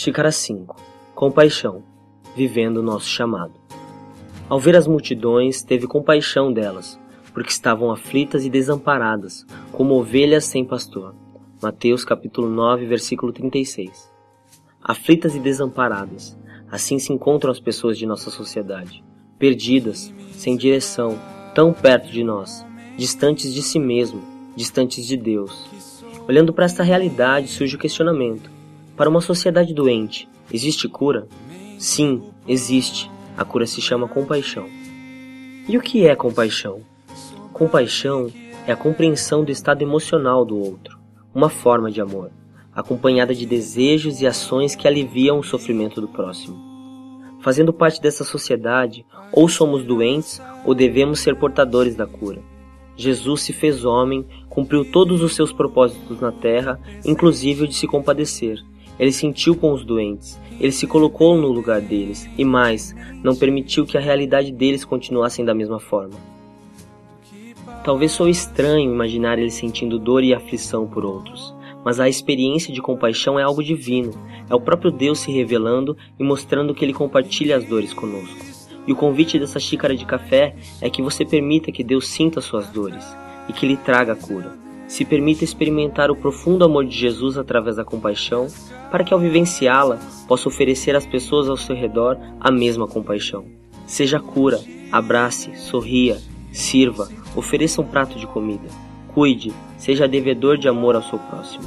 Xícara 5 Compaixão Vivendo o nosso chamado. Ao ver as multidões, teve compaixão delas, porque estavam aflitas e desamparadas, como ovelhas sem pastor. Mateus capítulo 9, versículo 36. Aflitas e desamparadas, assim se encontram as pessoas de nossa sociedade, perdidas, sem direção, tão perto de nós, distantes de si mesmo, distantes de Deus. Olhando para esta realidade, surge o questionamento: para uma sociedade doente, existe cura? Sim, existe. A cura se chama compaixão. E o que é compaixão? Compaixão é a compreensão do estado emocional do outro, uma forma de amor, acompanhada de desejos e ações que aliviam o sofrimento do próximo. Fazendo parte dessa sociedade, ou somos doentes ou devemos ser portadores da cura. Jesus se fez homem, cumpriu todos os seus propósitos na terra, inclusive o de se compadecer, ele sentiu com os doentes, ele se colocou no lugar deles. E mais, não permitiu que a realidade deles continuassem da mesma forma. Talvez sou estranho imaginar ele sentindo dor e aflição por outros, mas a experiência de compaixão é algo divino, é o próprio Deus se revelando e mostrando que ele compartilha as dores conosco. E o convite dessa xícara de café é que você permita que Deus sinta suas dores e que lhe traga a cura se permita experimentar o profundo amor de Jesus através da compaixão, para que ao vivenciá-la possa oferecer às pessoas ao seu redor a mesma compaixão. Seja cura, abrace, sorria, sirva, ofereça um prato de comida. Cuide, seja devedor de amor ao seu próximo.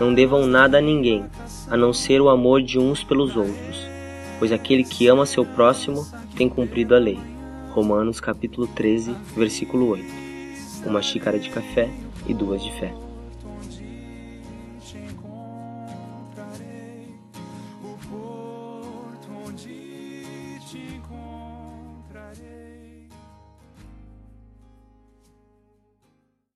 Não devam nada a ninguém, a não ser o amor de uns pelos outros, pois aquele que ama seu próximo tem cumprido a lei. Romanos capítulo 13, versículo 8. Uma xícara de café e duas de fé.